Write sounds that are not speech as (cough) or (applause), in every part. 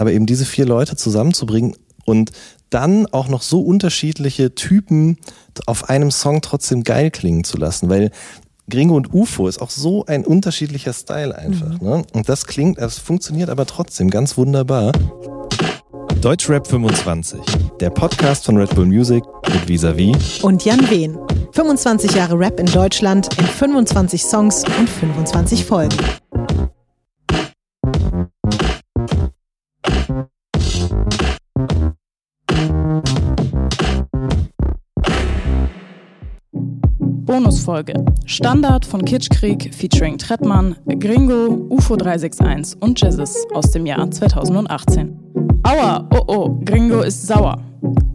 aber eben diese vier Leute zusammenzubringen und dann auch noch so unterschiedliche Typen auf einem Song trotzdem geil klingen zu lassen, weil Gringo und UFO ist auch so ein unterschiedlicher Style einfach. Mhm. Ne? Und das klingt, es funktioniert aber trotzdem ganz wunderbar. Deutschrap 25, der Podcast von Red Bull Music mit Visavi und Jan Wehn. 25 Jahre Rap in Deutschland in 25 Songs und 25 Folgen. Bonusfolge. Standard von Kitschkrieg featuring Trettmann, Gringo, UFO 361 und Jizzes aus dem Jahr 2018. Aua, oh oh, Gringo ist sauer.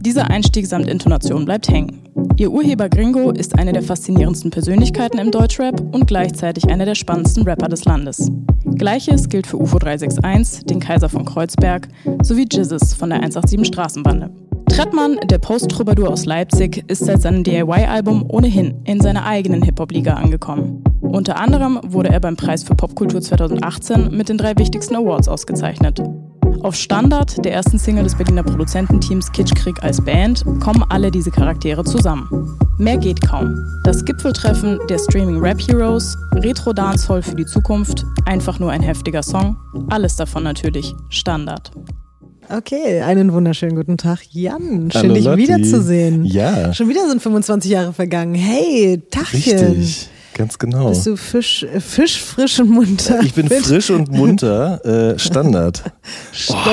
Dieser Einstieg samt Intonation bleibt hängen. Ihr Urheber Gringo ist eine der faszinierendsten Persönlichkeiten im Deutschrap und gleichzeitig einer der spannendsten Rapper des Landes. Gleiches gilt für UFO 361, den Kaiser von Kreuzberg, sowie Jizzes von der 187 Straßenbande. Trettmann, der Post-Troubadour aus Leipzig, ist seit seinem DIY-Album ohnehin in seiner eigenen Hip-Hop-Liga angekommen. Unter anderem wurde er beim Preis für Popkultur 2018 mit den drei wichtigsten Awards ausgezeichnet. Auf Standard, der ersten Single des Berliner Produzententeams Kitschkrieg als Band, kommen alle diese Charaktere zusammen. Mehr geht kaum. Das Gipfeltreffen der Streaming Rap Heroes, Retro Dancehall für die Zukunft, einfach nur ein heftiger Song, alles davon natürlich Standard. Okay, einen wunderschönen guten Tag, Jan. Schön, Hallo, dich Lotti. wiederzusehen. Ja. Schon wieder sind 25 Jahre vergangen. Hey, Tachchen. Richtig, ganz genau. Bist du Fisch, äh, Fisch frisch und munter? Ich bin frisch und munter, äh, Standard. (laughs)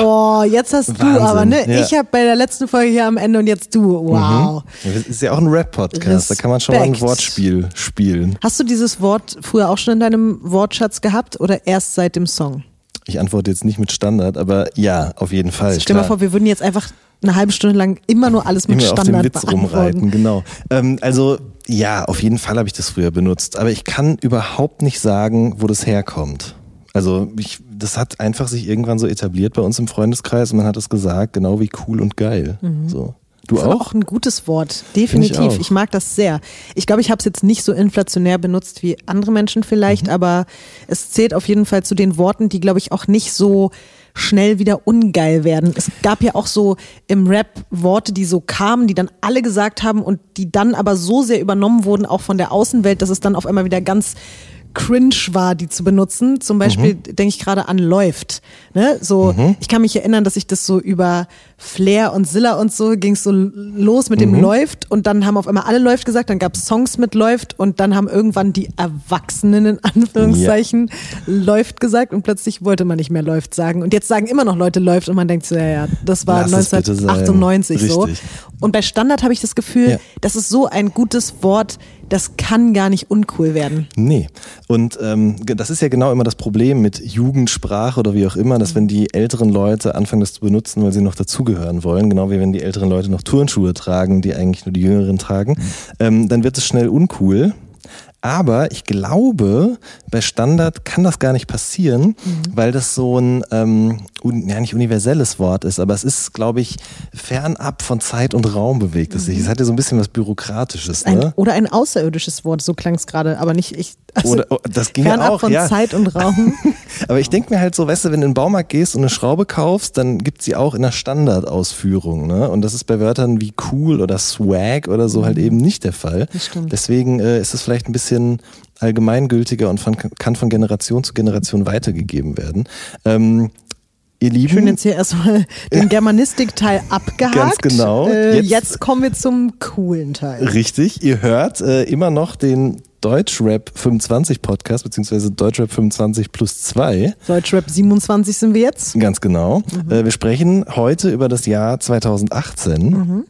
Oh, jetzt hast du Wahnsinn, aber, ne? ja. Ich habe bei der letzten Folge hier am Ende und jetzt du. Wow. Das ist ja auch ein Rap-Podcast, da kann man schon mal ein. Wortspiel spielen. Hast du dieses Wort früher auch schon in deinem Wortschatz gehabt oder erst seit dem Song? Ich antworte jetzt nicht mit Standard, aber ja, auf jeden Fall. Stell dir mal vor, wir würden jetzt einfach eine halbe Stunde lang immer nur alles mit Immer auf dem Standard Witz rumreiten, genau. Ähm, also ja, auf jeden Fall habe ich das früher benutzt, aber ich kann überhaupt nicht sagen, wo das herkommt. Also ich, das hat einfach sich irgendwann so etabliert bei uns im Freundeskreis und man hat es gesagt, genau wie cool und geil. So. Du finde auch? auch ein gutes Wort, definitiv. Ich Ich, mag das sehr. Ich glaube, ich habe es jetzt nicht so inflationär benutzt wie andere Menschen Mhm. vielleicht, aber es zählt auf jeden Fall zu den Worten, die, glaube ich, auch nicht so schnell wieder ungeil werden. Es gab ja auch so im Rap Worte, die so kamen, die dann alle gesagt haben und die dann aber so sehr übernommen wurden, auch von der Außenwelt, dass es dann auf einmal wieder ganz cringe war, die zu benutzen. Zum Beispiel denke ich gerade an läuft. Ne? So, ich kann mich erinnern, dass ich das so über Flair und Zilla und so ging es so los mit dem läuft und dann haben auf einmal alle läuft gesagt, dann gab es Songs mit läuft und dann haben irgendwann die Erwachsenen in Anführungszeichen läuft gesagt und plötzlich wollte man nicht mehr läuft sagen und jetzt sagen immer noch Leute läuft und man denkt so, ja, ja, das war Lass es bitte sein. 1998 so. Und bei Standard habe ich das Gefühl, Ja. das ist so ein gutes Wort, das kann gar nicht uncool werden. Nee. Und ähm, das ist ja genau immer das Problem mit Jugendsprache oder wie auch immer, dass wenn die älteren Leute anfangen, das zu benutzen, weil sie noch dazugehören wollen, genau wie wenn die älteren Leute noch Turnschuhe tragen, die eigentlich nur die Jüngeren tragen, ähm, dann wird es schnell uncool. Aber ich glaube, bei Standard kann das gar nicht passieren, weil das so ein, ähm, un, ja nicht universelles Wort ist, aber es ist, glaube ich, fernab von Zeit und Raum bewegt es sich. Es hat ja so ein bisschen was Bürokratisches, Ein, ne? Oder ein außerirdisches Wort, so klang es gerade, aber nicht ich. Also Oder- oh, das ging ja fernab auch, von ja. Zeit und Raum. (laughs) Aber ich denke mir halt so, weißt du, wenn du in den Baumarkt gehst und eine Schraube kaufst, dann gibt's sie auch in der Standardausführung. Ne? Und das ist bei Wörtern wie cool oder swag oder so halt eben nicht der Fall. Mhm. Das stimmt. Deswegen äh, ist es vielleicht ein bisschen allgemeingültiger und von, kann von Generation zu Generation weitergegeben werden. Ähm, ihr Lieben, Schön jetzt hier erstmal den Germanistik-Teil (laughs) abgehakt. Ganz genau. Äh, Jetzt- jetzt, kommen wir zum coolen Teil. Richtig, ihr hört äh, immer noch den Deutschrap 25 Podcast, beziehungsweise Deutschrap 25 plus 2. Deutschrap 27 sind wir jetzt. Ganz genau. Äh, wir sprechen heute über das Jahr 2018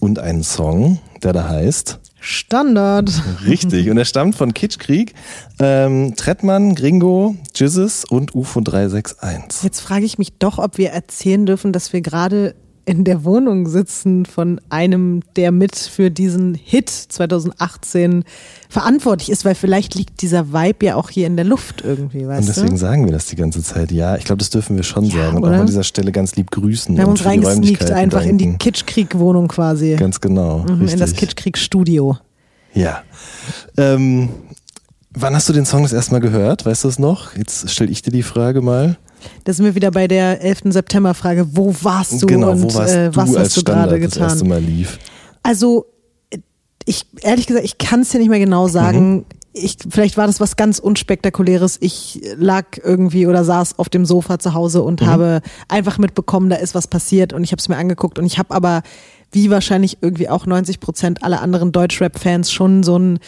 und einen Song, der da heißt. Standard. Richtig. Und er stammt von Kitschkrieg, ähm, Trettmann, Gringo, Jizzes und UFO 361. Jetzt frage ich mich doch, ob wir erzählen dürfen, dass wir gerade in der Wohnung sitzen von einem, der mit für diesen Hit 2018 verantwortlich ist, weil vielleicht liegt dieser Vibe ja auch hier in der Luft irgendwie, weißt Und deswegen du? sagen wir das die ganze Zeit. Ja, ich glaube, das dürfen wir schon Ja, sagen. Und auch an dieser Stelle ganz lieb grüßen. Wir haben uns reingesneakt einfach in die danken. Kitschkrieg-Wohnung quasi. Ganz genau. Mhm, in das. Kitschkrieg-Studio. Ja. Ähm, wann hast du den Song das erste Mal gehört? Weißt du es noch? Jetzt stelle ich dir die Frage mal. Da sind wir wieder bei der 11. September-Frage. Wo warst du genau, und wo warst äh, du was als hast du Standard gerade das erste getan? Mal lief? Also, ich, ehrlich gesagt, ich kann es dir nicht mehr genau sagen. Mhm. Ich, vielleicht war das was ganz unspektakuläres. Ich lag irgendwie oder saß auf dem Sofa zu Hause und Mhm. habe einfach mitbekommen, da ist was passiert und ich habe es mir angeguckt und ich habe aber, wie wahrscheinlich irgendwie auch 90 Prozent aller anderen Deutschrap-Fans, schon so ein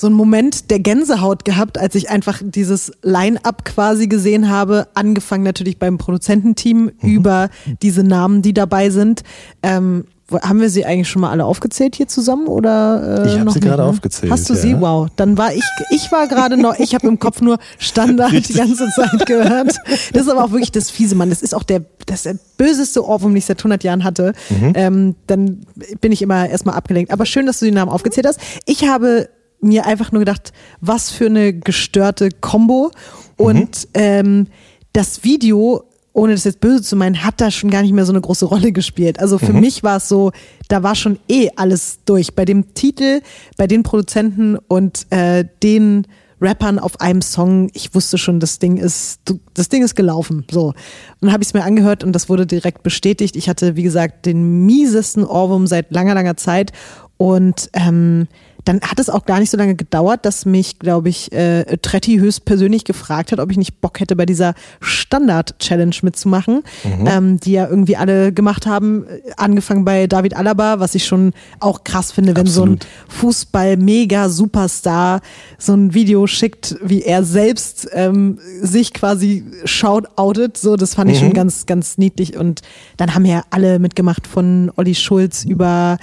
so einen Moment der Gänsehaut gehabt, als ich einfach dieses Line-up quasi gesehen habe, angefangen natürlich beim Produzententeam Mhm. über diese Namen, die dabei sind. Ähm, haben wir sie eigentlich schon mal alle aufgezählt hier zusammen oder? Äh, Ich hab noch sie gerade ne? aufgezählt, Hast du ja. sie? Wow. Dann war ich, ich war gerade noch, ich habe im Kopf nur Standard die ganze Zeit gehört. Das ist aber auch wirklich das fiese Mann. Das ist auch der, das der böseste Ohrwurm, den ich seit 100 Jahren hatte. Mhm. Ähm, dann bin ich immer erstmal abgelenkt. Aber schön, dass du die Namen aufgezählt hast. Ich habe mir einfach nur gedacht, was für eine gestörte Combo. Und ähm, das Video, ohne das jetzt böse zu meinen, hat da schon gar nicht mehr so eine große Rolle gespielt. Also für mich war es so, da war schon eh alles durch. Bei dem Titel, bei den Produzenten und äh, den Rappern auf einem Song, ich wusste schon, das Ding ist, das Ding ist gelaufen. So. Und dann habe ich es mir angehört und das wurde direkt bestätigt. Ich hatte, wie gesagt, den miesesten Ohrwurm seit langer, langer Zeit. Und ähm, dann hat es auch gar nicht so lange gedauert, dass mich, glaube ich, äh, Tretti höchstpersönlich gefragt hat, ob ich nicht Bock hätte, bei dieser Standard-Challenge mitzumachen, ähm, die ja irgendwie alle gemacht haben, äh, angefangen bei David Alaba, was ich schon auch krass finde, wenn Absolut. so ein Fußball-Mega-Superstar so ein Video schickt, wie er selbst ähm, sich quasi shout-outet, so, das fand ich schon ganz, ganz niedlich. Und dann haben ja alle mitgemacht von Olli Schulz über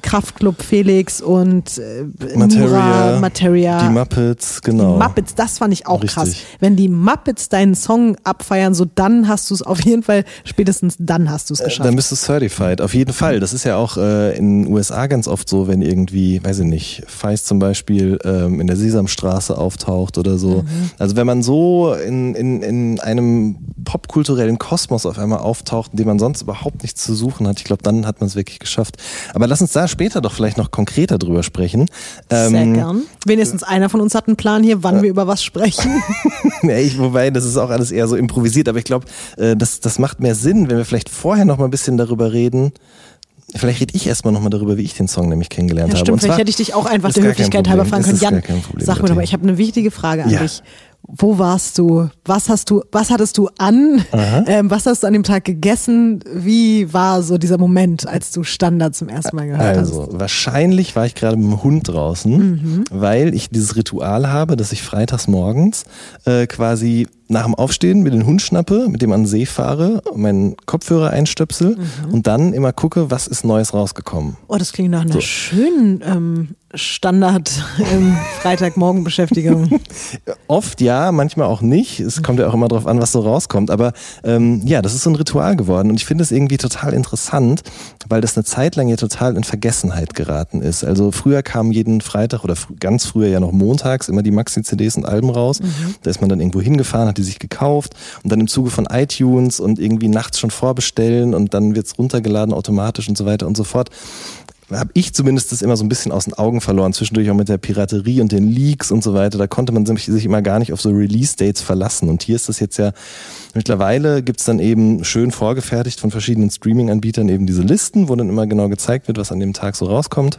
Kraftclub Felix und äh, Materia, Nura, Materia. die Muppets, genau. Die Muppets, das fand ich auch krass. Richtig. Wenn die Muppets deinen Song abfeiern, so dann hast du es auf jeden Fall, spätestens dann hast du es Äh, geschafft. Dann bist du certified, auf jeden Fall. Das ist ja auch äh, in den USA ganz oft so, wenn irgendwie, weiß ich nicht, Feist zum Beispiel ähm, in der Sesamstraße auftaucht oder so. Also wenn man so in, in, in einem popkulturellen Kosmos auf einmal auftaucht, in dem man sonst überhaupt nichts zu suchen hat, ich glaube, dann hat man es wirklich geschafft. Aber lass uns da später doch vielleicht noch konkreter drüber sprechen. Sehr Ähm, gern. Wenigstens einer von uns hat einen Plan hier, wann wir über was sprechen. (laughs) Nee, ich, wobei, das ist auch alles eher so improvisiert, aber ich glaube, äh, das, das macht mehr Sinn, wenn wir vielleicht vorher noch mal ein bisschen darüber reden. Vielleicht rede ich erstmal noch mal darüber, wie ich den Song nämlich kennengelernt Ja, habe. stimmt, Und vielleicht hätte ich dich auch einfach der Höflichkeit halber fragen können. Jan, Problem, sag mir doch mal, ich habe eine wichtige Frage an Ja. dich. Wo warst du? Was hast du, was hattest du an? Ähm, was hast du an dem Tag gegessen? Wie war so dieser Moment, als du Standard zum ersten Mal gehört Also, hast? wahrscheinlich war ich gerade mit dem Hund draußen, Mhm. weil ich dieses Ritual habe, dass ich freitags morgens äh, quasi nach dem Aufstehen mir den Hund schnappe, mit dem an den See fahre, meinen Kopfhörer einstöpsel Mhm. und dann immer gucke, was ist Neues rausgekommen. Oh, das klingt nach einer schönen ähm, Standard (laughs) ähm, Freitagmorgenbeschäftigung. Oft ja, manchmal auch nicht. Es kommt ja auch immer drauf an, was so rauskommt. Aber ähm, ja, das ist so ein Ritual geworden. Und ich finde es irgendwie total interessant, weil das eine Zeit lang ja total in Vergessenheit geraten ist. Also früher kam jeden Freitag oder fr ganz früher ja noch montags immer die Maxi-CDs und Alben raus. Da ist man dann irgendwo hingefahren, hat die sich gekauft und dann im Zuge von iTunes und irgendwie nachts schon vorbestellen und dann wird's runtergeladen automatisch und so weiter und so fort habe ich zumindest das immer so ein bisschen aus den Augen verloren, zwischendurch auch mit der Piraterie und den Leaks und so weiter. Da konnte man sich immer gar nicht auf so Release-Dates verlassen. Und hier ist das jetzt ja, mittlerweile gibt's dann eben schön vorgefertigt von verschiedenen Streaming-Anbietern eben diese Listen, wo dann immer genau gezeigt wird, was an dem Tag so rauskommt.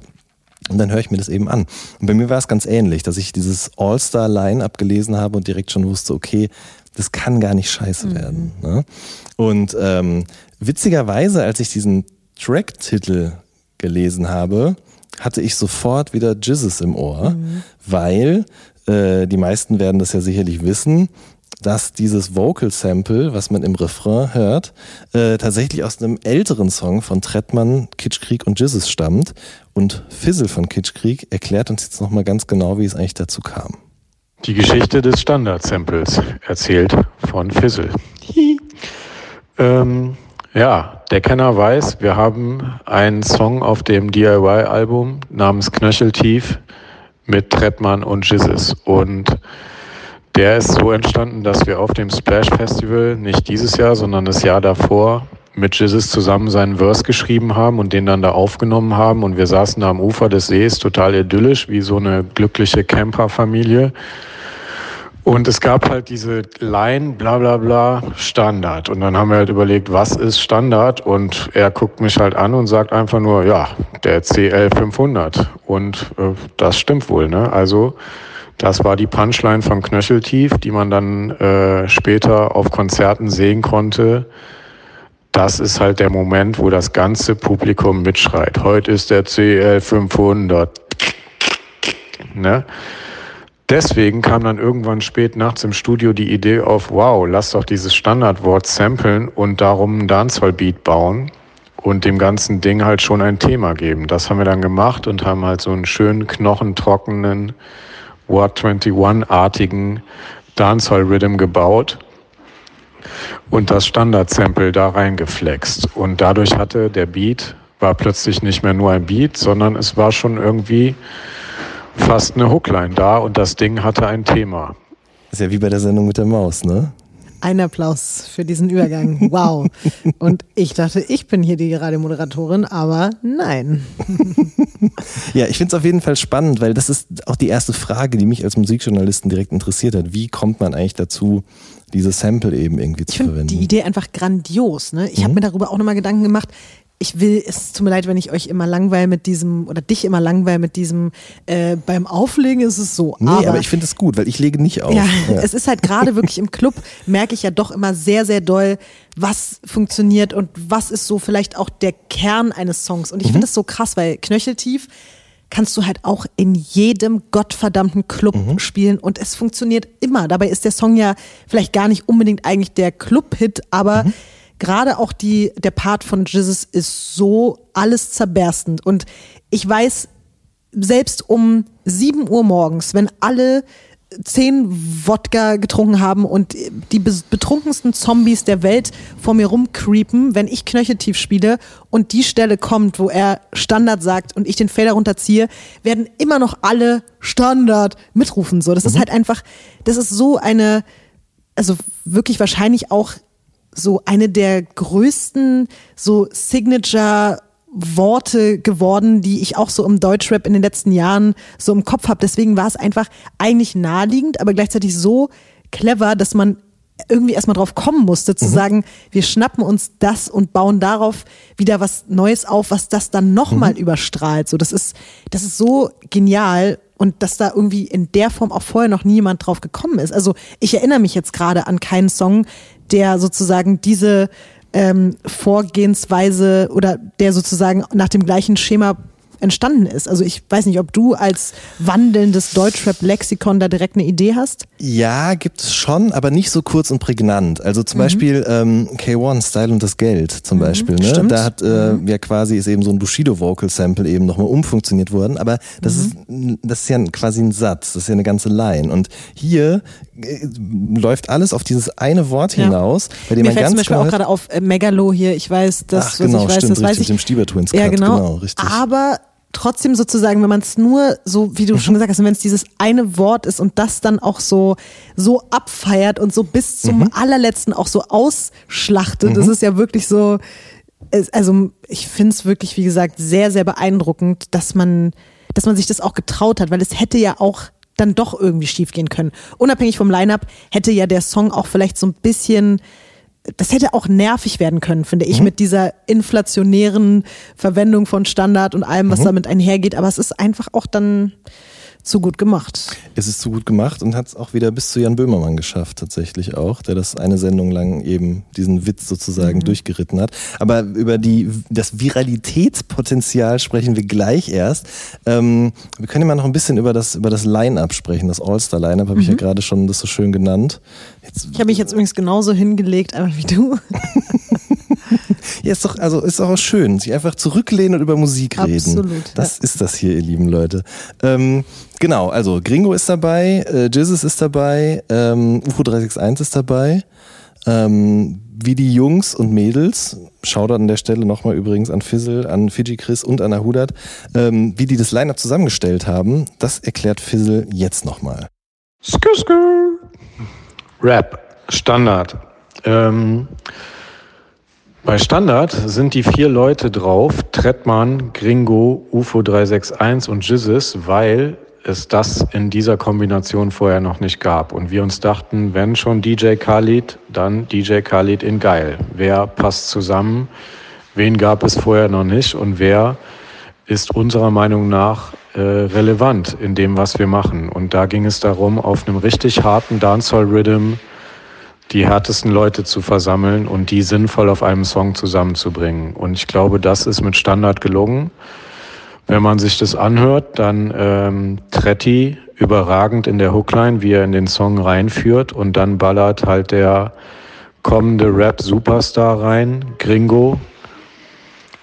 Und dann höre ich mir das eben an. Und bei mir war es ganz ähnlich, dass ich dieses All-Star-Line-Up gelesen habe und direkt schon wusste, okay, das kann gar nicht scheiße werden. Ne? Und ähm, witzigerweise, als ich diesen Track-Titel gelesen habe, hatte ich sofort wieder Jizzes im Ohr, weil äh, die meisten werden das ja sicherlich wissen, dass dieses Vocal Sample, was man im Refrain hört, äh, tatsächlich aus einem älteren Song von Trettmann, Kitschkrieg und Jizzes stammt. Und Fizzle von Kitschkrieg erklärt uns jetzt nochmal ganz genau, wie es eigentlich dazu kam. Die Geschichte des Standard-Samples erzählt von Fizzle. (laughs) ähm, ja, der Kenner weiß, wir haben einen Song auf dem DIY-Album namens Knöcheltief mit Trettmann und Jizzes. Und der ist so entstanden, dass wir auf dem Splash Festival nicht dieses Jahr, sondern das Jahr davor mit Jizzes zusammen seinen Verse geschrieben haben und den dann da aufgenommen haben. Und wir saßen da am Ufer des Sees, total idyllisch, wie so eine glückliche Camperfamilie. Und es gab halt diese Line, bla bla bla, Standard. Und dann haben wir halt überlegt, was ist Standard? Und er guckt mich halt an und sagt einfach nur, ja, der CL 500. Und äh, das stimmt wohl, ne? Also das war die Punchline von Knöcheltief, die man dann äh, später auf Konzerten sehen konnte. Das ist halt der Moment, wo das ganze Publikum mitschreit. Heute ist der CL 500. Ne? Deswegen kam dann irgendwann spät nachts im Studio die Idee auf, wow, lass doch dieses Standardwort samplen und darum ein Dancehall-Beat bauen und dem ganzen Ding halt schon ein Thema geben. Das haben wir dann gemacht und haben halt so einen schönen, knochentrockenen, Word 21-artigen Dancehall-Rhythm gebaut und das Standard-Sample da reingeflext. Und dadurch hatte der Beat, war plötzlich nicht mehr nur ein Beat, sondern es war schon irgendwie fast eine Hookline da und das Ding hatte ein Thema. Ist ja wie bei der Sendung mit der Maus, ne? Ein Applaus für diesen Übergang. Wow. Und ich dachte, ich bin hier die Radiomoderatorin, aber nein. (laughs) Ja, ich finde es auf jeden Fall spannend, weil das ist auch die erste Frage, die mich als Musikjournalisten direkt interessiert hat. Wie kommt man eigentlich dazu, diese Sample eben irgendwie zu ich verwenden? Die Idee einfach grandios. Ne? Ich mhm. habe mir darüber auch nochmal Gedanken gemacht ich will, es tut mir leid, wenn ich euch immer langweil mit diesem, oder dich immer langweil mit diesem, äh, beim Auflegen ist es so. Nee, aber, aber ich finde es gut, weil ich lege nicht auf. Ja, ja. es ist halt gerade wirklich im Club, merke ich ja doch immer sehr, sehr doll, was funktioniert und was ist so vielleicht auch der Kern eines Songs. Und ich mhm. finde es so krass, weil Knöcheltief kannst du halt auch in jedem gottverdammten Club mhm. spielen und es funktioniert immer. Dabei ist der Song ja vielleicht gar nicht unbedingt eigentlich der Club-Hit, aber mhm gerade auch die, der Part von Jesus ist so alles zerberstend. Und ich weiß, selbst um 7 Uhr morgens, wenn alle zehn Wodka getrunken haben und die betrunkensten Zombies der Welt vor mir rumcreepen, wenn ich knöcheltief spiele und die Stelle kommt, wo er Standard sagt und ich den Fader runterziehe, werden immer noch alle Standard mitrufen. So, das mhm. ist halt einfach, das ist so eine, also wirklich wahrscheinlich auch so eine der größten so Signature Worte geworden, die ich auch so im Deutschrap in den letzten Jahren so im Kopf habe. Deswegen war es einfach eigentlich naheliegend, aber gleichzeitig so clever, dass man irgendwie erstmal drauf kommen musste, zu mhm. sagen, wir schnappen uns das und bauen darauf wieder was Neues auf, was das dann nochmal mhm. überstrahlt. So, das ist, das ist so genial und dass da irgendwie in der Form auch vorher noch niemand drauf gekommen ist. Also ich erinnere mich jetzt gerade an keinen Song, der sozusagen diese ähm, Vorgehensweise oder der sozusagen nach dem gleichen Schema entstanden ist. Also ich weiß nicht, ob du als wandelndes Deutschrap-Lexikon da direkt eine Idee hast? Ja, gibt es schon, aber nicht so kurz und prägnant. Also zum mhm. Beispiel ähm, K1, Style und das Geld zum mhm, Beispiel. Ne? Stimmt. Da hat äh, mhm. ja quasi ist eben so ein Bushido-Vocal-Sample eben nochmal umfunktioniert worden, aber das, mhm. ist, das ist ja quasi ein Satz, das ist ja eine ganze Line. Und hier äh, läuft alles auf dieses eine Wort ja. hinaus, bei dem Mir man ganz zum Beispiel auch gerade auf äh, Megalo hier, ich weiß, das, Ach, genau, ich weiß, stimmt, das richtig, weiß ich. Mit dem Stieber Twins ja, genau. genau richtig. Aber trotzdem sozusagen, wenn man es nur so, wie du schon gesagt hast, wenn es dieses eine Wort ist und das dann auch so, so abfeiert und so bis zum mhm. allerletzten auch so ausschlachtet, mhm. das ist ja wirklich so, also ich finde es wirklich, wie gesagt, sehr, sehr beeindruckend, dass man, dass man sich das auch getraut hat, weil es hätte ja auch dann doch irgendwie schiefgehen können. Unabhängig vom Line-Up hätte ja der Song auch vielleicht so ein bisschen das hätte auch nervig werden können, finde ich, mhm. mit dieser inflationären Verwendung von Standard und allem, was mhm. damit einhergeht. Aber es ist einfach auch dann zu gut gemacht. Es ist zu gut gemacht und hat es auch wieder bis zu Jan Böhmermann geschafft, tatsächlich auch, der das eine Sendung lang eben diesen Witz sozusagen mhm. durchgeritten hat. Aber über die, das Viralitätspotenzial sprechen wir gleich erst. Ähm, wir können ja mal noch ein bisschen über das, über das Line-Up sprechen. Das All-Star-Line-Up habe mhm. ich ja mhm. gerade schon das so schön genannt. Jetzt, ich habe mich jetzt übrigens genauso hingelegt, aber wie du. (laughs) ja, ist doch, also ist auch schön, sich einfach zurücklehnen und über Musik reden. Absolut. Das ja. ist das hier, ihr lieben Leute. Ähm, genau, also Gringo ist dabei, äh, Jizzes ist dabei, ähm, UFO 361 ist dabei. Ähm, wie die Jungs und Mädels, Shoutout an der Stelle nochmal übrigens an Fizzle, an Fiji Chris und an Ahudat, ähm, wie die das Line-Up zusammengestellt haben, das erklärt Fizzle jetzt nochmal. Rap, Standard. Ähm, bei Standard sind die vier Leute drauf, Trettmann, Gringo, UFO 361 und Jizzes, weil es das in dieser Kombination vorher noch nicht gab. Und wir uns dachten, wenn schon DJ Khalid, dann DJ Khalid in geil. Wer passt zusammen? Wen gab es vorher noch nicht? Und wer ist unserer Meinung nach äh, relevant in dem, was wir machen? Und da ging es darum, auf einem richtig harten Dancehall-Rhythm die härtesten Leute zu versammeln und die sinnvoll auf einem Song zusammenzubringen. Und ich glaube, das ist mit Standard gelungen. Wenn man sich das anhört, dann ähm, Tretti überragend in der Hookline, wie er in den Song reinführt und dann ballert halt der kommende Rap-Superstar rein, Gringo.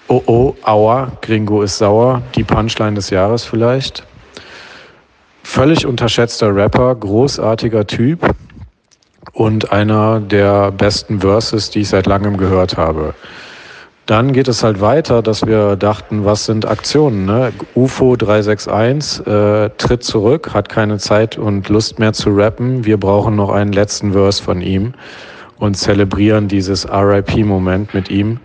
Oh oh, aua, Gringo ist sauer, die Punchline des Jahres vielleicht. Völlig unterschätzter Rapper, großartiger Typ und einer der besten Verses, die ich seit langem gehört habe. Dann geht es halt weiter, dass wir dachten, was sind Aktionen? Ne? UFO 361 äh, tritt zurück, hat keine Zeit und Lust mehr zu rappen. Wir brauchen noch einen letzten Verse von ihm und zelebrieren dieses RIP-Moment mit ihm.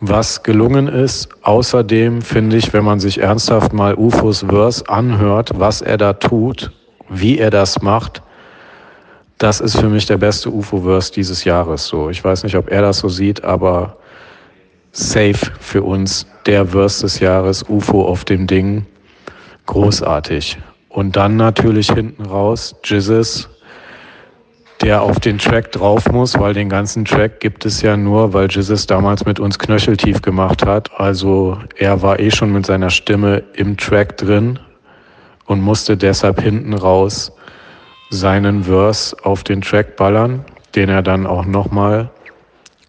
Was gelungen ist, außerdem finde ich, wenn man sich ernsthaft mal UFOs Verse anhört, was er da tut, wie er das macht, das ist für mich der beste UFO-Verse dieses Jahres. So, ich weiß nicht, ob er das so sieht, aber safe für uns der Verse des Jahres, UFO auf dem Ding, großartig. Und dann natürlich hinten raus Jizzes, der auf den Track drauf muss, weil den ganzen Track gibt es ja nur, weil Jizzes damals mit uns knöcheltief gemacht hat. Also er war eh schon mit seiner Stimme im Track drin und musste deshalb hinten raus seinen Verse auf den Track ballern, den er dann auch nochmal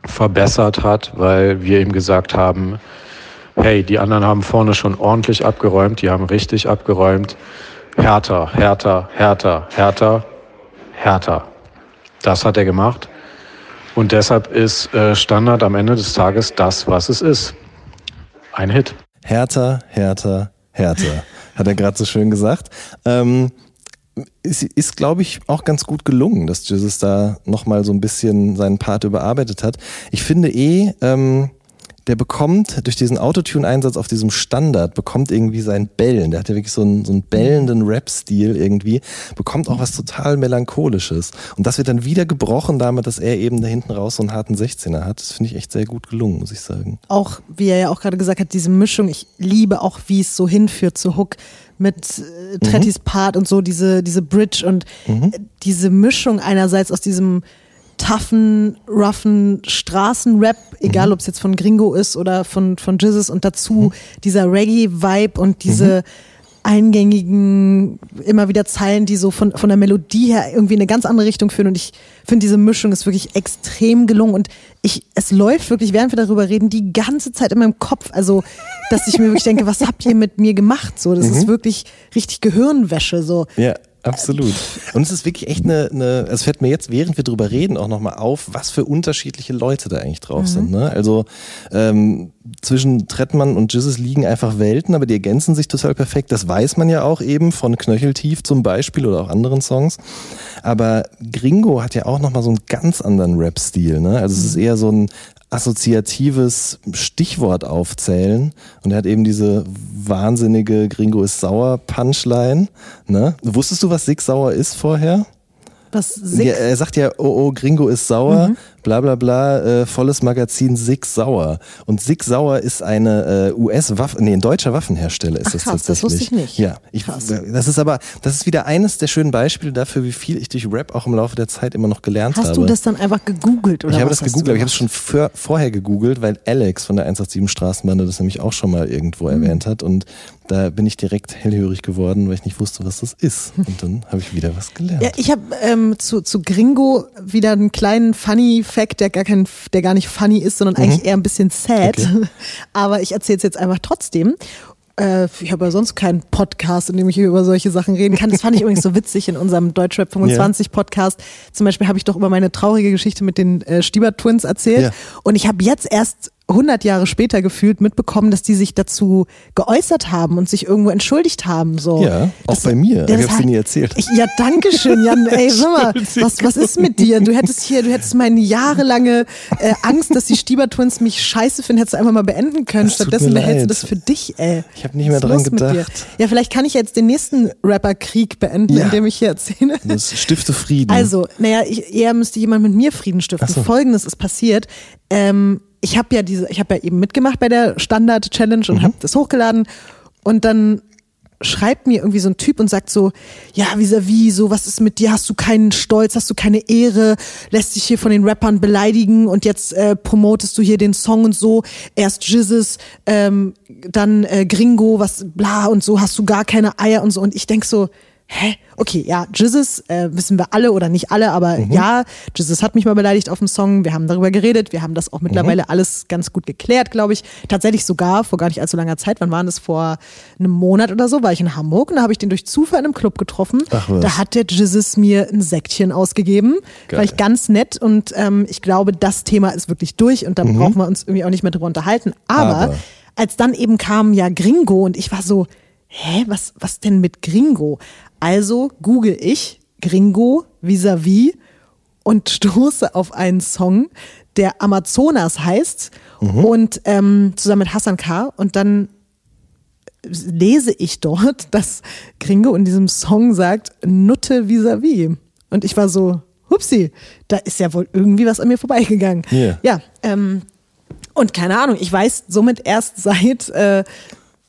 verbessert hat, weil wir ihm gesagt haben, hey, die anderen haben vorne schon ordentlich abgeräumt, die haben richtig abgeräumt. Härter, härter, härter, härter, härter. Das hat er gemacht. Und deshalb ist äh, Standard am Ende des Tages das, was es ist. Ein Hit. Härter, härter, härter. Hat er gerade so schön gesagt. Ähm, ist, ist glaube ich, auch ganz gut gelungen, dass Jesus da nochmal so ein bisschen seinen Part überarbeitet hat. Ich finde eh, ähm, der bekommt durch diesen Autotune-Einsatz auf diesem Standard, bekommt irgendwie sein Bellen. Der hat ja wirklich so einen, so einen bellenden Rap-Stil irgendwie, bekommt auch was total Melancholisches. Und das wird dann wieder gebrochen damit, dass er eben da hinten raus so einen harten 16er hat. Das finde ich echt sehr gut gelungen, muss ich sagen. Auch, wie er ja auch gerade gesagt hat, diese Mischung, ich liebe auch, wie es so hinführt zu Hook mit äh, Trettis mhm. Part und so, diese, diese Bridge und mhm. diese Mischung einerseits aus diesem toughen, roughen Straßenrap, egal mhm. ob es jetzt von Gringo ist oder von, von Jizzes und dazu mhm. dieser Reggae-Vibe und diese mhm. Eingängigen, immer wieder Zeilen, die so von, von der Melodie her irgendwie in eine ganz andere Richtung führen und ich finde diese Mischung ist wirklich extrem gelungen und ich, es läuft wirklich, während wir darüber reden, die ganze Zeit in meinem Kopf, also, dass ich mir wirklich denke, was habt ihr mit mir gemacht? So, das ist mhm. wirklich richtig Gehirnwäsche, so. Ja. Absolut. Und es ist wirklich echt eine, eine es fällt mir jetzt, während wir drüber reden, auch nochmal auf, was für unterschiedliche Leute da eigentlich drauf mhm. sind. Ne? Also ähm, zwischen Trettmann und Jizzes liegen einfach Welten, aber die ergänzen sich total perfekt. Das weiß man ja auch eben von Knöcheltief zum Beispiel oder auch anderen Songs. Aber Gringo hat ja auch nochmal so einen ganz anderen Rap-Stil. Ne? Also es ist mhm. eher so ein assoziatives Stichwort aufzählen. Und er hat eben diese wahnsinnige Gringo ist sauer Punchline. Ne? Wusstest du, was Sig sauer ist vorher? Was Sig? Ja, er sagt ja, oh, oh, Gringo ist sauer. Mhm bla bla bla, äh, volles Magazin Sig Sauer. Und Sig Sauer ist eine äh, US-Waffen, nee, ein deutscher Waffenhersteller ist Ach, das krass, tatsächlich. Das wusste ich nicht. Ja, ich, das ist aber, das ist wieder eines der schönen Beispiele dafür, wie viel ich durch Rap auch im Laufe der Zeit immer noch gelernt hast habe. Hast du das dann einfach gegoogelt oder Ich habe das gegoogelt, aber ich habe es schon für, vorher gegoogelt, weil Alex von der 187 Straßenbande das nämlich auch schon mal irgendwo mhm. erwähnt hat und da bin ich direkt hellhörig geworden, weil ich nicht wusste, was das ist. Und dann habe ich wieder was gelernt. Ja, ich habe ähm, zu, zu Gringo wieder einen kleinen Funny Fact, der gar kein, der gar nicht funny ist, sondern mhm. eigentlich eher ein bisschen sad. Okay. (laughs) Aber ich erzähle es jetzt einfach trotzdem. Äh, ich habe ja sonst keinen Podcast, in dem ich über solche Sachen reden kann. Das fand ich übrigens so witzig in unserem Deutschrap 25 yeah. Podcast. Zum Beispiel habe ich doch über meine traurige Geschichte mit den äh, Stieber Twins erzählt. Yeah. Und ich habe jetzt erst 100 Jahre später gefühlt mitbekommen, dass die sich dazu geäußert haben und sich irgendwo entschuldigt haben. So. Ja, auch Das- bei mir. das Ich hab's dir nie erzählt. Ich, ja, danke schön, Jan. (laughs) Ey, sag mal, was, was ist mit dir? Du hättest hier, du hättest meine jahrelange äh, Angst, dass die Stieber Twins mich scheiße finden, hättest du einfach mal beenden können. Tut Stattdessen behältst du das für dich, ey. Ich hab nicht mehr Was dran gedacht. Ja, vielleicht kann ich jetzt den nächsten Rapper-Krieg beenden, Ja. indem ich hier erzähle. Das stifte Frieden. Also, naja, ich, eher müsste jemand mit mir Frieden stiften. So. Folgendes ist passiert. Ähm, ich habe ja diese, ich habe ja eben mitgemacht bei der Standard Challenge Mhm. und habe das hochgeladen und dann schreibt mir irgendwie so ein Typ und sagt so, ja, vis-à-vis, so, was ist mit dir? Hast du keinen Stolz? Hast du keine Ehre? Lässt dich hier von den Rappern beleidigen und jetzt äh, promotest du hier den Song und so. Erst Jizzes, ähm, dann äh, Gringo, was bla und so, hast du gar keine Eier und so. Und ich denk so, hä? Okay, ja, Jizzes äh, wissen wir alle oder nicht alle, aber ja, Jizzes hat mich mal beleidigt auf dem Song. Wir haben darüber geredet. Wir haben das auch mittlerweile alles ganz gut geklärt, glaube ich. Tatsächlich sogar vor gar nicht allzu langer Zeit. Wann waren das? Vor einem Monat oder so war ich in Hamburg und da habe ich den durch Zufall in einem Club getroffen. Ach was. Da hat der Jizzes mir ein Säckchen ausgegeben. Geil. War ich ganz nett und ähm, ich glaube, das Thema ist wirklich durch und da brauchen wir uns irgendwie auch nicht mehr drüber unterhalten. Aber, Aber. als dann eben kam ja Gringo und ich war so, hä, was, was denn mit Gringo? Also google ich Gringo vis-à-vis und stoße auf einen Song, der Amazonas heißt und ähm, zusammen mit Hassan K. Und dann lese ich dort, (laughs) dass Gringo in diesem Song sagt, Nutte vis-à-vis. Und ich war so, hupsi, da ist ja wohl irgendwie was an mir vorbeigegangen. Ja. Ja, ähm, und keine Ahnung, ich weiß somit erst seit äh,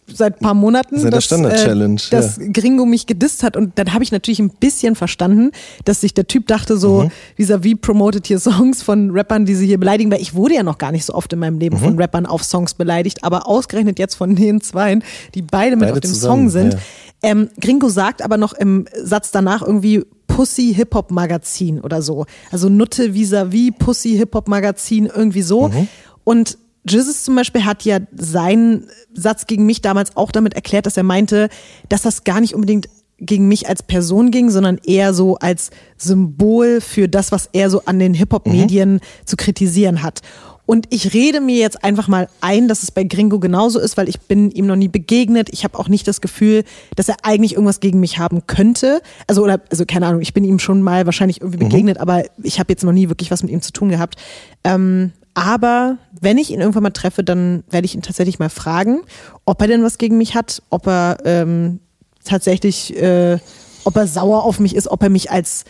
seit paar Monaten, der dass, Standard-Challenge, äh, dass Gringo mich gedisst hat und dann habe ich natürlich ein bisschen verstanden, dass sich der Typ dachte so, Mhm. vis-à-vis promotet hier Songs von Rappern, die sie hier beleidigen, weil ich wurde ja noch gar nicht so oft in meinem Leben Mhm. von Rappern auf Songs beleidigt, aber ausgerechnet jetzt von den zweien, die beide mit Beide auf dem zusammen, Song sind. ja. Ähm, Gringo sagt aber noch im Satz danach irgendwie Pussy Hip Hop Magazin oder so. Also Nutte vis-à-vis Pussy Hip Hop Magazin irgendwie so. Mhm. Und Jizzes zum Beispiel hat ja seinen Satz gegen mich damals auch damit erklärt, dass er meinte, dass das gar nicht unbedingt gegen mich als Person ging, sondern eher so als Symbol für das, was er so an den Hip-Hop-Medien zu kritisieren hat. Und ich rede mir jetzt einfach mal ein, dass es bei Gringo genauso ist, weil ich bin ihm noch nie begegnet. Ich habe auch nicht das Gefühl, dass er eigentlich irgendwas gegen mich haben könnte. Also oder also keine Ahnung, ich bin ihm schon mal wahrscheinlich irgendwie begegnet, aber ich habe jetzt noch nie wirklich was mit ihm zu tun gehabt. Ähm, aber wenn ich ihn irgendwann mal treffe, dann werde ich ihn tatsächlich mal fragen, ob er denn was gegen mich hat, ob er ähm, tatsächlich, äh, ob er sauer auf mich ist, ob er mich als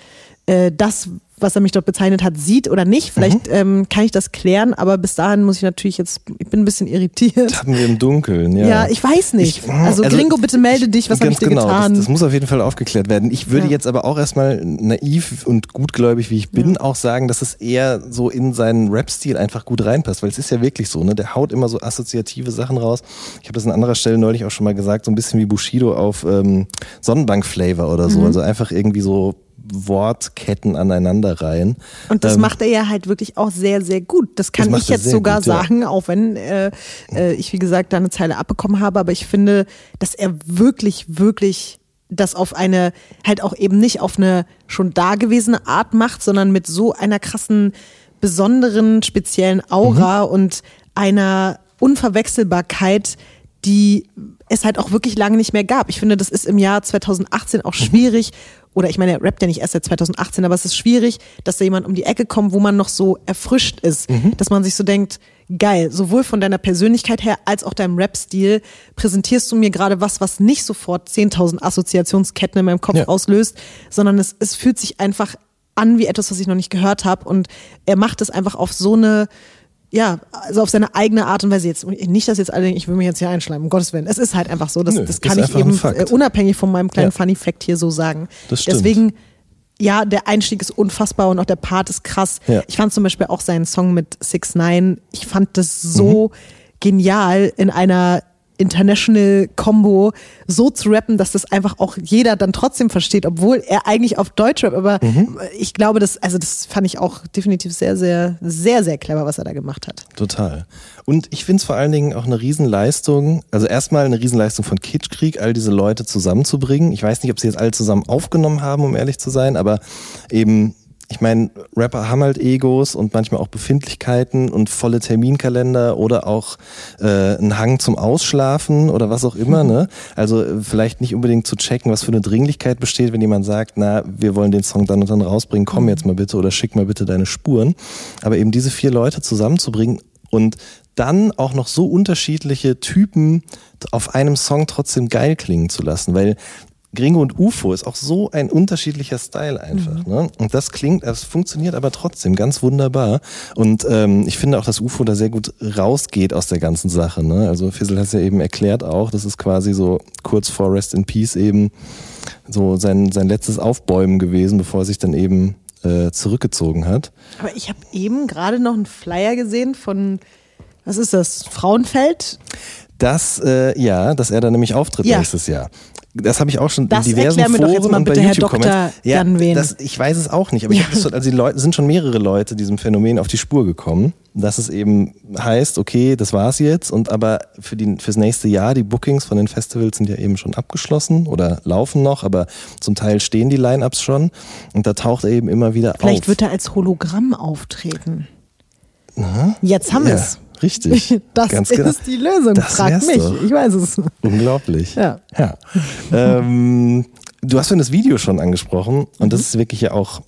äh, das, was er mich dort bezeichnet hat, sieht oder nicht. Vielleicht ähm, kann ich das klären, aber bis dahin muss ich natürlich jetzt, ich bin ein bisschen irritiert. Haben wir im Dunkeln, ja. Ja, ich weiß nicht. Ich- also, also Gringo, bitte melde dich, was habe ich dir genau, getan? Das, das muss auf jeden Fall aufgeklärt werden. Ich würde Ja. jetzt aber auch erstmal naiv und gutgläubig, wie ich bin, auch sagen, dass es eher so in seinen Rap-Stil einfach gut reinpasst, weil es ist ja wirklich so, ne? Der haut immer so assoziative Sachen raus. Ich habe das an anderer Stelle neulich auch schon mal gesagt, so ein bisschen wie Bushido auf ähm, Sonnenbank-Flavor oder Mhm. so. Also einfach irgendwie so Wortketten aneinander rein. Und das Ähm, macht er ja halt wirklich auch sehr, sehr gut. Das kann macht ich jetzt sogar gut, ja. sagen, auch wenn äh, äh, ich, wie gesagt, da eine Zeile abbekommen habe. Aber ich finde, dass er wirklich, wirklich das auf eine, halt auch eben nicht auf eine schon dagewesene Art macht, sondern mit so einer krassen, besonderen, speziellen Aura Mhm. und einer Unverwechselbarkeit, die es halt auch wirklich lange nicht mehr gab. Ich finde, das ist im Jahr 2018 auch schwierig. Oder ich meine, er rappt ja nicht erst seit 2018, aber es ist schwierig, dass da jemand um die Ecke kommt, wo man noch so erfrischt ist. Dass man sich so denkt, geil, sowohl von deiner Persönlichkeit her als auch deinem Rap-Stil präsentierst du mir gerade was, was nicht sofort 10.000 Assoziationsketten in meinem Kopf Ja. auslöst, sondern es, es fühlt sich einfach an wie etwas, was ich noch nicht gehört habe. Und er macht es einfach auf so eine, ja, also auf seine eigene Art und Weise. Jetzt nicht, dass jetzt alle denken, ich will mich jetzt hier einschleimen, um Gottes Willen. Es ist halt einfach so. Das, Nö, das kann ich eben äh, unabhängig von meinem kleinen Ja. Funny Fact hier so sagen. Das stimmt. Deswegen, ja, der Einstieg ist unfassbar und auch der Part ist krass. Ja. Ich fand zum Beispiel auch seinen Song mit 6 9 ich fand das so Mhm. genial in einer International Combo so zu rappen, dass das einfach auch jeder dann trotzdem versteht, obwohl er eigentlich auf Deutsch rappt. Aber Mhm. ich glaube, das, also das fand ich auch definitiv sehr, sehr, sehr, sehr clever, was er da gemacht hat. Total. Und ich finde es vor allen Dingen auch eine Riesenleistung, also erstmal eine Riesenleistung von Kitschkrieg, all diese Leute zusammenzubringen. Ich weiß nicht, ob sie jetzt alle zusammen aufgenommen haben, um ehrlich zu sein, aber eben ich meine, Rapper haben halt Egos und manchmal auch Befindlichkeiten und volle Terminkalender oder auch äh, einen Hang zum Ausschlafen oder was auch immer. (laughs) Ne? Also vielleicht nicht unbedingt zu checken, was für eine Dringlichkeit besteht, wenn jemand sagt, na, wir wollen den Song dann und dann rausbringen, komm jetzt mal bitte oder schick mal bitte deine Spuren. Aber eben diese vier Leute zusammenzubringen und dann auch noch so unterschiedliche Typen auf einem Song trotzdem geil klingen zu lassen, weil Gringo und UFO ist auch so ein unterschiedlicher Style einfach. Mhm. Ne? Und das klingt, es funktioniert aber trotzdem ganz wunderbar. Und ähm, ich finde auch, dass UFO da sehr gut rausgeht aus der ganzen Sache. Ne? Also Fizzle hat es ja eben erklärt auch, das ist quasi so kurz vor Rest in Peace eben so sein, sein letztes Aufbäumen gewesen, bevor er sich dann eben äh, zurückgezogen hat. Aber ich habe eben gerade noch einen Flyer gesehen von, was ist das, Frauenfeld? Das, äh, ja, dass er da nämlich auftritt ja. nächstes Jahr. Das habe ich auch schon das in diversen Foren doch jetzt mal und bitte, bei Herr YouTube Dr. Ja, das, ich weiß es auch nicht, aber ich Ja. das schon, also die Leute sind schon mehrere Leute diesem Phänomen auf die Spur gekommen, dass es eben heißt, okay, das war's jetzt und aber für die fürs nächste Jahr die Bookings von den Festivals sind ja eben schon abgeschlossen oder laufen noch, aber zum Teil stehen die Lineups schon und da taucht er eben immer wieder Vielleicht auf. wird er als Hologramm auftreten. Jetzt haben wir ja, es. Richtig. (laughs) Das Ganz ist genau. die Lösung. Das Frag mich. doch. Ich weiß es. Unglaublich. Ja. ja. ähm, du hast vorhin das Video schon angesprochen und Mhm. das ist wirklich ja auch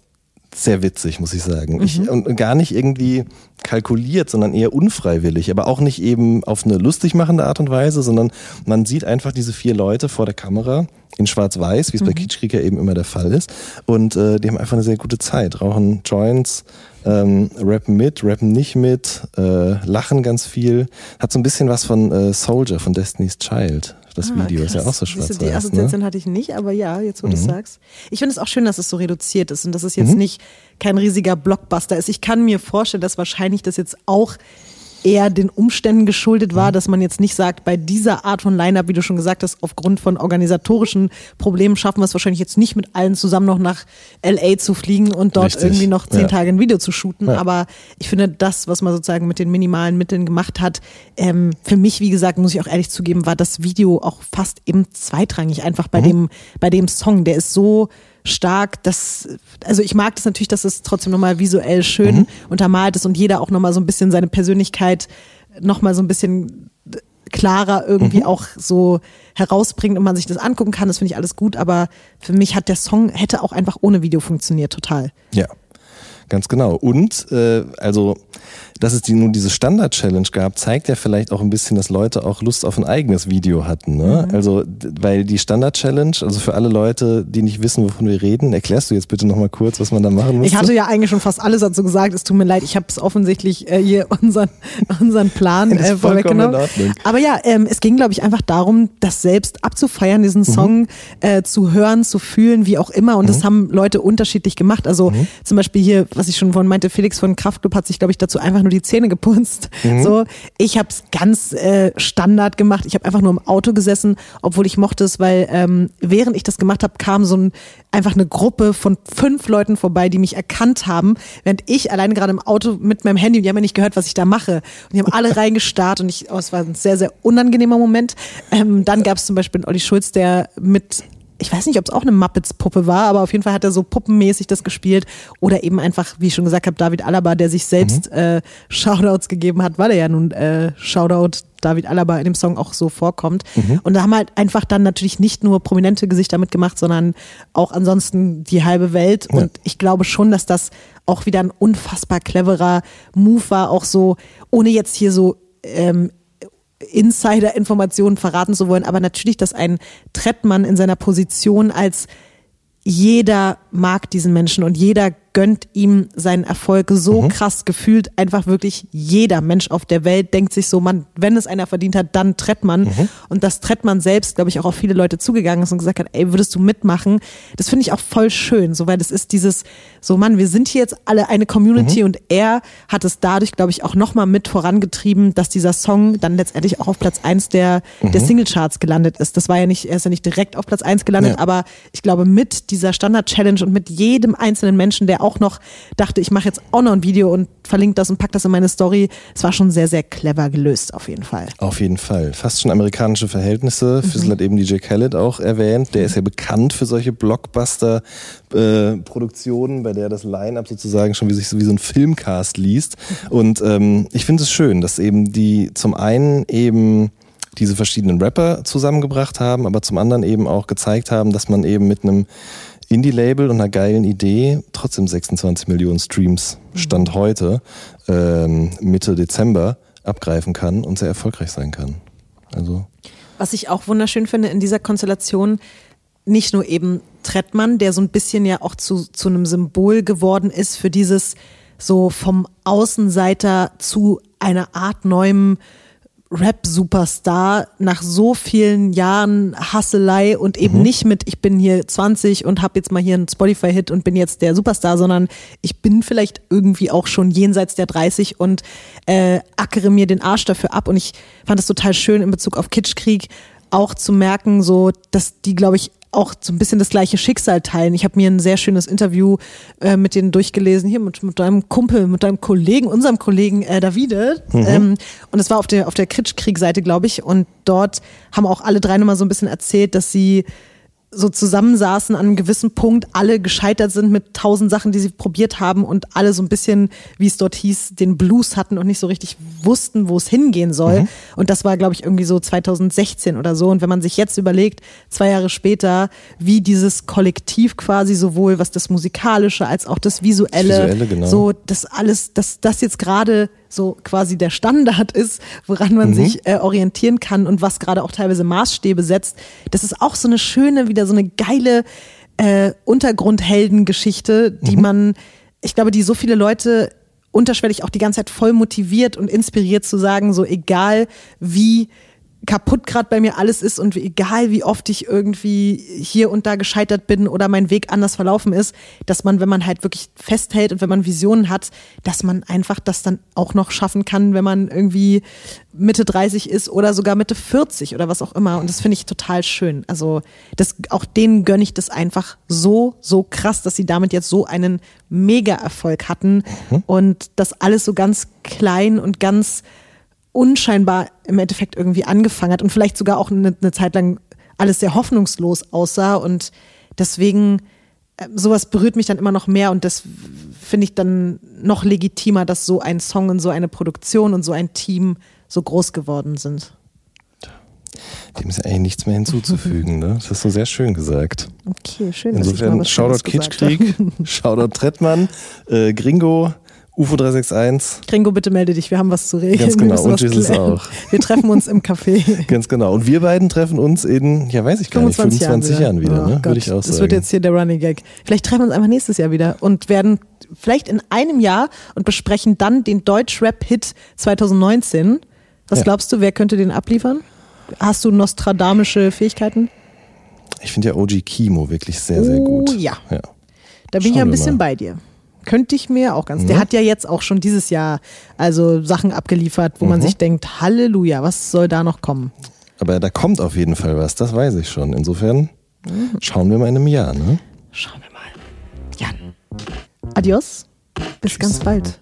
sehr witzig, muss ich sagen. Mhm. Ich, und gar nicht irgendwie kalkuliert, sondern eher unfreiwillig, aber auch nicht eben auf eine lustig machende Art und Weise, sondern man sieht einfach diese vier Leute vor der Kamera in schwarz-weiß, wie es bei Mhm. Kitschkrieger eben immer der Fall ist. Und äh, die haben einfach eine sehr gute Zeit, rauchen Joints, ähm, rappen mit, rappen nicht mit, äh, lachen ganz viel. Hat so ein bisschen was von äh, Soldier von Destiny's Child. Das Ah, Video ist ja krass. auch so Siehst du. Die Ne? Assoziation hatte ich nicht, aber ja, jetzt wo du es Mhm. sagst. Ich finde es auch schön, dass es so reduziert ist und dass es jetzt Mhm. nicht kein riesiger Blockbuster ist. Ich kann mir vorstellen, dass wahrscheinlich das jetzt auch eher den Umständen geschuldet Mhm. war, dass man jetzt nicht sagt, bei dieser Art von Line-Up, wie du schon gesagt hast, aufgrund von organisatorischen Problemen schaffen wir es wahrscheinlich jetzt nicht mit allen zusammen noch nach LA zu fliegen und dort Richtig, irgendwie noch zehn ja. Tage ein Video zu shooten. Ja. Aber ich finde, das, was man sozusagen mit den minimalen Mitteln gemacht hat, ähm, für mich, wie gesagt, muss ich auch ehrlich zugeben, war das Video auch fast eben zweitrangig, einfach Mhm. bei dem, bei dem Song. Der ist so stark, dass, also ich mag das natürlich, dass es trotzdem nochmal visuell schön Mhm. untermalt ist und jeder auch nochmal so ein bisschen seine Persönlichkeit nochmal so ein bisschen klarer irgendwie Mhm. auch so herausbringt und man sich das angucken kann. Das finde ich alles gut, aber für mich hat der Song hätte auch einfach ohne Video funktioniert, total. Ja, ganz genau. Und äh, also, dass es die, nun diese Standard-Challenge gab, zeigt ja vielleicht auch ein bisschen, dass Leute auch Lust auf ein eigenes Video hatten. Ne? Mhm. Also, weil die Standard-Challenge, also für alle Leute, die nicht wissen, wovon wir reden, erklärst du jetzt bitte nochmal kurz, was man da machen muss. Ich hatte ja eigentlich schon fast alles dazu gesagt. Es tut mir leid, ich habe es offensichtlich äh, hier (laughs) unseren, unseren Plan äh, vorweggenommen. Aber ja, ähm, es ging, glaube ich, einfach darum, das selbst abzufeiern, diesen Mhm. Song äh, zu hören, zu fühlen, wie auch immer. Und das haben Leute unterschiedlich gemacht. Also Mhm. zum Beispiel hier, was ich schon vorhin meinte, Felix von Kraftclub hat sich, glaube ich, dazu einfach nur die Zähne geputzt. Mhm. So, ich habe es ganz äh, Standard gemacht. Ich habe einfach nur im Auto gesessen, obwohl ich mochte es, weil ähm, während ich das gemacht habe, kam so ein einfach eine Gruppe von fünf Leuten vorbei, die mich erkannt haben, während ich alleine gerade im Auto mit meinem Handy, die haben ja nicht gehört, was ich da mache. Und die haben alle (laughs) reingestarrt und ich, oh, es war ein sehr, sehr unangenehmer Moment. Ähm, dann gab es zum Beispiel einen Olli Schulz, der mit ich weiß nicht, ob es auch eine Muppets-Puppe war, aber auf jeden Fall hat er so puppenmäßig das gespielt. Oder eben einfach, wie ich schon gesagt habe, David Alaba, der sich selbst äh, Shoutouts gegeben hat, weil er ja nun äh, Shoutout David Alaba in dem Song auch so vorkommt. Und da haben halt einfach dann natürlich nicht nur prominente Gesichter mitgemacht, sondern auch ansonsten die halbe Welt. Ja. Und ich glaube schon, dass das auch wieder ein unfassbar cleverer Move war, auch so, ohne jetzt hier so ähm, Insider-Informationen verraten zu wollen, aber natürlich, dass ein Trettmann in seiner Position als jeder mag diesen Menschen und jeder gönnt ihm seinen Erfolg so krass gefühlt. Einfach wirklich jeder Mensch auf der Welt denkt sich so, man, wenn es einer verdient hat, dann Trettmann. Und dass Trettmann selbst, glaube ich, auch auf viele Leute zugegangen ist und gesagt hat, ey, würdest du mitmachen? Das finde ich auch voll schön, so weil das ist dieses, so Mann, wir sind hier jetzt alle eine Community und er hat es dadurch, glaube ich, auch nochmal mit vorangetrieben, dass dieser Song dann letztendlich auch auf Platz eins der, der Singlecharts gelandet ist. Das war ja nicht, er ist ja nicht direkt auf Platz eins gelandet, Ja. aber ich glaube, mit dieser Standard-Challenge und mit jedem einzelnen Menschen, der auch noch dachte, ich mache jetzt auch noch ein Video und verlinke das und pack das in meine Story. Es war schon sehr, sehr clever gelöst, auf jeden Fall. Auf jeden Fall. Fast schon amerikanische Verhältnisse. Mhm. Fissel hat eben DJ Khaled auch erwähnt. Der ist ja bekannt für solche Blockbuster-Produktionen, äh, bei der das Line-Up sozusagen schon wie sich so wie so ein Filmcast liest. Und ähm, ich finde es schön, dass eben die zum einen eben diese verschiedenen Rapper zusammengebracht haben, aber zum anderen eben auch gezeigt haben, dass man eben mit einem Indie-Label und einer geilen Idee trotzdem 26 Millionen Streams Stand heute, ähm, Mitte Dezember, abgreifen kann und sehr erfolgreich sein kann. Also. Was ich auch wunderschön finde in dieser Konstellation, nicht nur eben Trettmann, der so ein bisschen ja auch zu, zu einem Symbol geworden ist für dieses so vom Außenseiter zu einer Art neuem Rap-Superstar nach so vielen Jahren Hasselei und eben mhm. nicht mit, ich bin hier 20 und habe jetzt mal hier einen Spotify-Hit und bin jetzt der Superstar, sondern ich bin vielleicht irgendwie auch schon jenseits der 30 und äh, ackere mir den Arsch dafür ab. Und ich fand es total schön in Bezug auf Kitschkrieg auch zu merken, so dass die, glaube ich, auch so ein bisschen das gleiche Schicksal teilen. Ich habe mir ein sehr schönes Interview äh, mit denen durchgelesen, hier mit, mit deinem Kumpel, mit deinem Kollegen, unserem Kollegen äh, Davide. Mhm. Ähm, und es war auf der, auf der Kritschkrieg-Seite, glaube ich. Und dort haben auch alle drei nochmal so ein bisschen erzählt, dass sie so zusammensaßen an einem gewissen Punkt, alle gescheitert sind mit tausend Sachen, die sie probiert haben und alle so ein bisschen, wie es dort hieß, den Blues hatten und nicht so richtig wussten, wo es hingehen soll. Mhm. Und das war, glaube ich, irgendwie so 2016 oder so. Und wenn man sich jetzt überlegt, zwei Jahre später, wie dieses Kollektiv quasi sowohl was das Musikalische als auch das Visuelle, das Visuelle genau. so das alles, dass das jetzt gerade so quasi der Standard ist, woran man mhm. sich äh, orientieren kann und was gerade auch teilweise Maßstäbe setzt. Das ist auch so eine schöne, wieder so eine geile äh, Untergrundheldengeschichte, die mhm. man, ich glaube, die so viele Leute unterschwellig auch die ganze Zeit voll motiviert und inspiriert zu sagen, so egal wie kaputt gerade bei mir alles ist und egal wie oft ich irgendwie hier und da gescheitert bin oder mein Weg anders verlaufen ist, dass man, wenn man halt wirklich festhält und wenn man Visionen hat, dass man einfach das dann auch noch schaffen kann, wenn man irgendwie Mitte 30 ist oder sogar Mitte 40 oder was auch immer. Und das finde ich total schön. Also das, auch denen gönne ich das einfach so, so krass, dass sie damit jetzt so einen Mega-Erfolg hatten mhm. und das alles so ganz klein und ganz unscheinbar im Endeffekt irgendwie angefangen hat und vielleicht sogar auch eine, eine Zeit lang alles sehr hoffnungslos aussah und deswegen äh, sowas berührt mich dann immer noch mehr und das finde ich dann noch legitimer, dass so ein Song und so eine Produktion und so ein Team so groß geworden sind. Dem ist eigentlich nichts mehr hinzuzufügen, ne? Das hast du sehr schön gesagt. Okay, schön. Insofern, Shoutout Kitschkrieg, (laughs) Shoutout Trettmann, äh, Gringo, UFO 361. Kringo, bitte melde dich, wir haben was zu regeln. Ganz genau, und Jesus auch. Wir treffen uns im Café. (laughs) Ganz genau. Und wir beiden treffen uns in, ja weiß ich gar 25 nicht, 25 Jahren wieder, Jahren wieder oh ne? würde ich auch sagen. Das wird jetzt hier der Running Gag. Vielleicht treffen wir uns einfach nächstes Jahr wieder und werden vielleicht in einem Jahr und besprechen dann den Deutsch-Rap-Hit 2019. Was ja. glaubst du, wer könnte den abliefern? Hast du nostradamische Fähigkeiten? Ich finde ja OG Kimo wirklich sehr, sehr gut. Oh ja. ja. Da bin Schauen ich ja ein bisschen bei dir könnte ich mir auch ganz. Mhm. Der hat ja jetzt auch schon dieses Jahr also Sachen abgeliefert, wo mhm. man sich denkt, Halleluja, was soll da noch kommen? Aber da kommt auf jeden Fall was, das weiß ich schon. Insofern mhm. schauen wir mal in einem Jahr, ne? Schauen wir mal. Jan. Adios. Bis Tschüss. ganz bald.